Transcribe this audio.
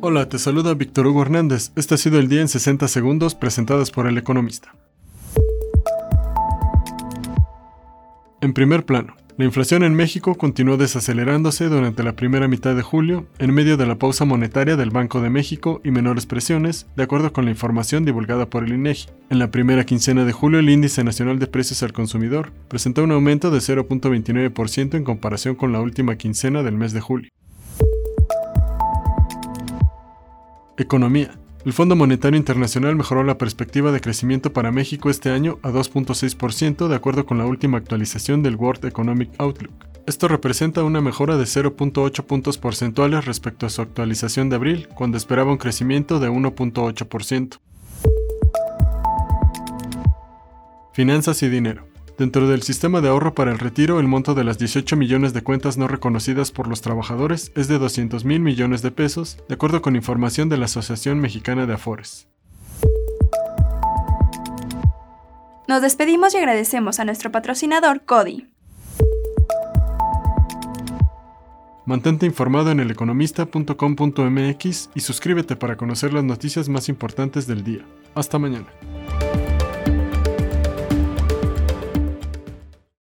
Hola, te saluda Víctor Hugo Hernández. Este ha sido el día en 60 segundos presentadas por El Economista. En primer plano, la inflación en México continuó desacelerándose durante la primera mitad de julio, en medio de la pausa monetaria del Banco de México y menores presiones, de acuerdo con la información divulgada por el INEGI. En la primera quincena de julio, el Índice Nacional de Precios al Consumidor presentó un aumento de 0.29% en comparación con la última quincena del mes de julio. Economía. El Fondo Monetario Internacional mejoró la perspectiva de crecimiento para México este año a 2.6% de acuerdo con la última actualización del World Economic Outlook. Esto representa una mejora de 0.8 puntos porcentuales respecto a su actualización de abril, cuando esperaba un crecimiento de 1.8%. Finanzas y dinero. Dentro del sistema de ahorro para el retiro, el monto de las 18 millones de cuentas no reconocidas por los trabajadores es de 200 mil millones de pesos, de acuerdo con información de la Asociación Mexicana de Afores. Nos despedimos y agradecemos a nuestro patrocinador Cody. Mantente informado en eleconomista.com.mx y suscríbete para conocer las noticias más importantes del día. Hasta mañana.